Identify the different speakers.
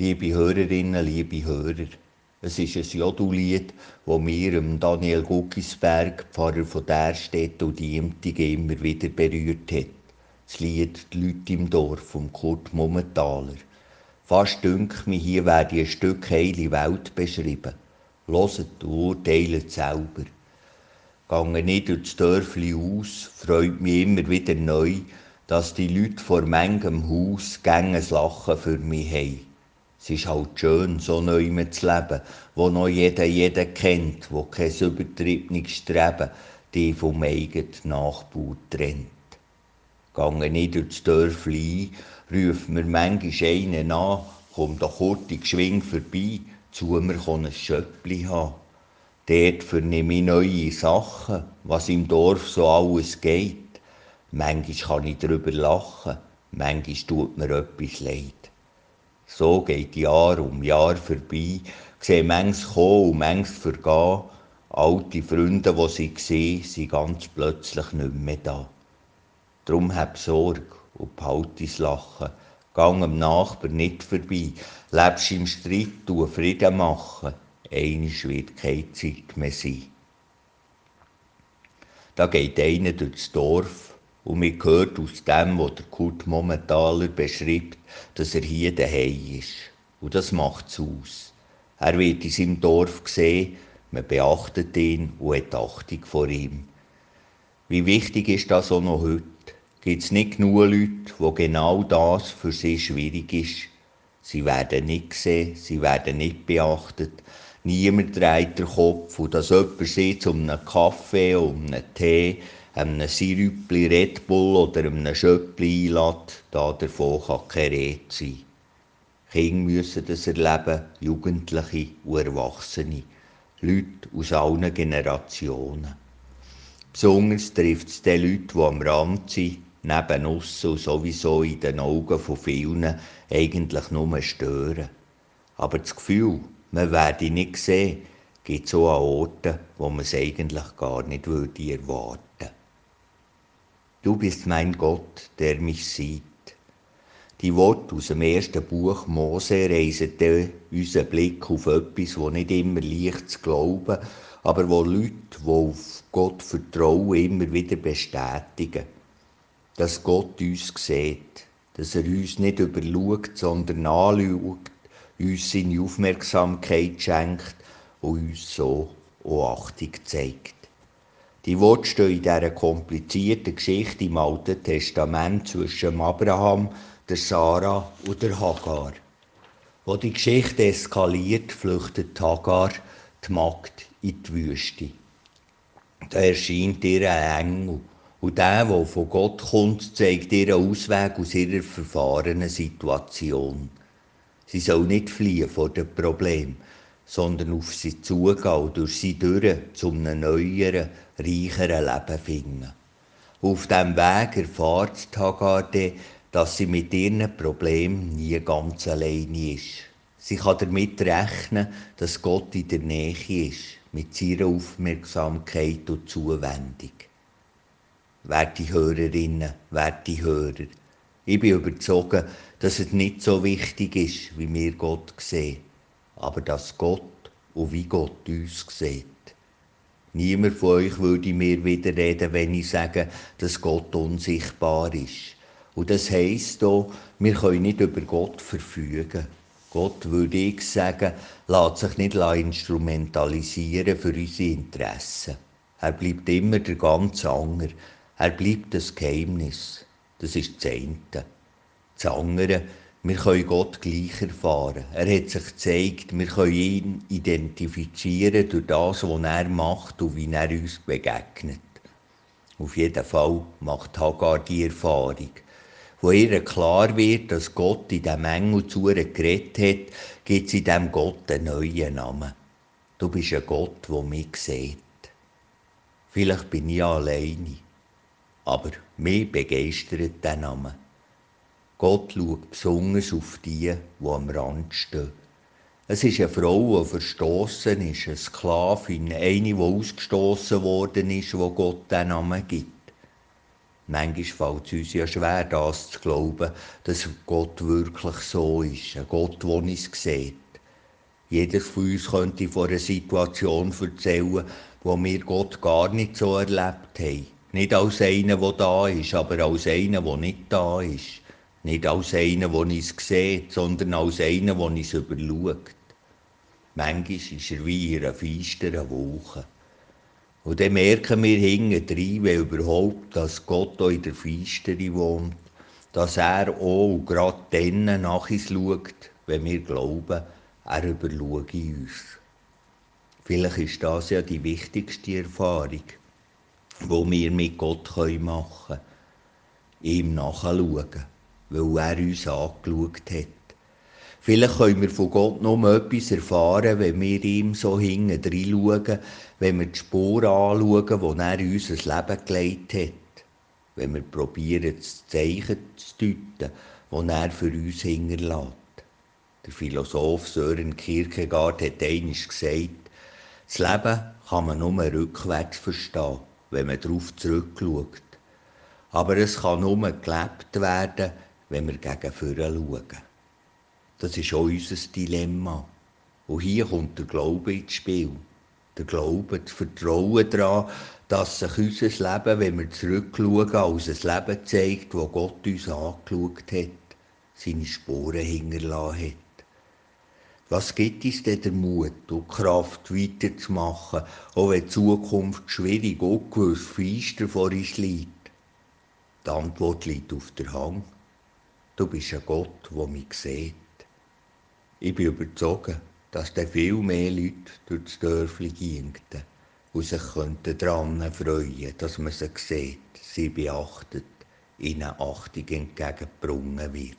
Speaker 1: Liebe Hörerinnen, liebe Hörer, es ist ein Jodulied, das mir Daniel Guckisberg, Pfarrer von Derstedt und Diemtige, immer wieder berührt hat. Das Lied «Die Leute im Dorf» von Kurt Mummentaler. Fast dünkt mich, hier werde ein Stück heile Welt beschrieben. Loset und urteilet selber. Gange nicht durch das Dörfli aus, freut mich immer wieder neu, dass die Leute vor manchem Haus gänges Lachen für mich haben. Es ist halt schön, so neu zu leben, wo noch jeder jeden kennt, wo kein übertriebenes Streben die vom eigenen Nachbau trennt. Gange nicht durch das Dörfli ein, ruft mir manchmal einen an, komm doch kurz geschwing vorbei, zu mir kann ein Schöppli haben. Dort vernehme ich neue Sachen, was im Dorf so alles geht. Manchmal kann ich darüber lachen, manchmal tut mir etwas leid. So geht Jahr um Jahr vorbei, sehe manches kommen und manches vergehen. Alte Freunde, die sie gesehen, sind ganz plötzlich nicht mehr da. Drum hab Sorge und behalte das Lachen. Gang am Nachbar nicht vorbei. Lebst im Streit, tu Frieden machen. Einisch wird keine Zeit mehr sein. Da geht einer durchs Dorf, und mir hört aus dem, was der Kurt Momentaler beschreibt, dass er hier daheim ist. Und das macht's aus. Er wird in seinem Dorf gesehen, man beachtet ihn und hat Achtung vor ihm. Wie wichtig ist das auch noch heute? Gibt es nicht genug Leute, wo genau das für sie schwierig ist? Sie werden nicht gesehen, sie werden nicht beachtet. Niemand dreht den Kopf und dass jemand sie zu einem Kaffee, um einen Tee, einem Sirüppli Red Bull oder einem Schöppli einlädt, da davon kann keine Rede sein. Kinder müssen das erleben, Jugendliche und Erwachsene, Leute aus allen Generationen. Besonders trifft es die Leute, die am Rand sind, neben uns und sowieso in den Augen von vielen eigentlich nur stören. Aber das Gefühl, man werde nicht gesehen, gibt es auch an Orten, wo man es eigentlich gar nicht würde erwarten Du bist mein Gott, der mich sieht. Die Worte aus dem ersten Buch Mose reisen unseren Blick auf etwas, wo nicht immer leicht zu glauben, aber wo Leute, die auf Gott vertrauen, immer wieder bestätigen. Dass Gott uns sieht, dass er uns nicht überschaut, sondern anschaut, uns seine Aufmerksamkeit schenkt und uns so auch Achtung zeigt. Die Worte stehen in dieser komplizierten Geschichte im Alten Testament zwischen Abraham, der Sarah und der Hagar. Wo die Geschichte eskaliert, flüchtet Hagar, die Magd, in die Wüste. Da erscheint ihr ein Engel. Und der, der von Gott kommt, zeigt ihr einen Ausweg aus ihrer verfahrenen Situation. Sie soll nicht fliehen vor dem Problem, sondern auf sie zugehen und durch sie durch zu einem neueren, reicheren Leben finden. Auf diesem Weg erfahrt Hagar dass sie mit ihren Problemen nie ganz alleine ist. Sie kann damit rechnen, dass Gott in der Nähe ist, mit seiner Aufmerksamkeit und Zuwendung. Werte Hörerinnen, werte Hörer, ich bin überzeugt, dass es nicht so wichtig ist, wie wir Gott sehen, aber dass Gott und wie Gott uns sieht. Niemand von euch würde mir widerreden, wenn ich sage, dass Gott unsichtbar ist. Und das heisst auch, wir können nicht über Gott verfügen. Gott, würde ich sagen, lässt sich nicht instrumentalisieren für unsere Interessen. Er bleibt immer der ganz Anger. Er bleibt das Geheimnis. Das ist das eine. Das andere, wir können Gott gleich erfahren. Er hat sich gezeigt, wir können ihn identifizieren durch das, was er macht und wie er uns begegnet. Auf jeden Fall macht Hagar die Erfahrung. Wo ihr klar wird, dass Gott in dem Engel zu ihr geredet hat, gibt sie dem Gott einen neuen Namen. Du bist ein Gott, der mich sieht. Vielleicht bin ich alleine, aber mich begeistert der Name. Gott schaut besonders auf die, die am Rand stehen. Es ist eine Frau, die verstoßen ist, eine Sklavin, eine, die ausgestoßen worden ist, wo Gott den Namen gibt. Manchmal fällt es uns ja schwer, das zu glauben, dass Gott wirklich so ist, ein Gott, der uns sieht. Jeder von uns könnte von einer Situation erzählen, wo wir Gott gar nicht so erlebt haben. Nicht als einer, der da ist, aber als einer, der nicht da ist. Nicht als einer, der uns sieht, sondern als einer, der uns überschaut. Manchmal ist er wie in einer feisteren Woche. Und dann merken wir hinten drin, wenn überhaupt, dass Gott auch in der Feistere wohnt, dass er auch gerade dann nach uns schaut, wenn wir glauben, er überschaue uns. Vielleicht ist das ja die wichtigste Erfahrung, die wir mit Gott machen können. Ihm nachschauen, weil er uns angeschaut hat. Vielleicht können wir von Gott nur etwas erfahren, wenn wir ihm so hinten drin schauen, wenn wir die Spuren anschauen, die er in unser Leben gelegt hat. Wenn wir probieren, das Zeichen zu deuten, das er für uns hinterlässt. Der Philosoph Sören Kierkegaard hat einmal gesagt, das Leben kann man nur rückwärts verstehen, wenn man darauf zurückschaut. Aber es kann nur gelebt werden, wenn wir gegen vorne schauen. Das ist auch unser Dilemma. Und hier kommt der Glaube ins Spiel. Der Glaube, das Vertrauen daran, dass sich unser Leben, wenn wir zurückschauen, als ein Leben zeigt, wo Gott uns angeschaut hat, seine Spuren hinterlassen hat. Was gibt uns denn der Mut und Kraft, weiterzumachen, auch wenn die Zukunft schwierig, ungewiss, feister vor uns liegt? Die Antwort liegt auf der Hand. Du bist ein Gott, der mich sieht. Ich bin überzeugt, dass da viel mehr Leute durch das Dörfli gingen und sich daran freuen dass man sie sieht, sie beachtet, ihnen Achtung entgegengebrungen wird.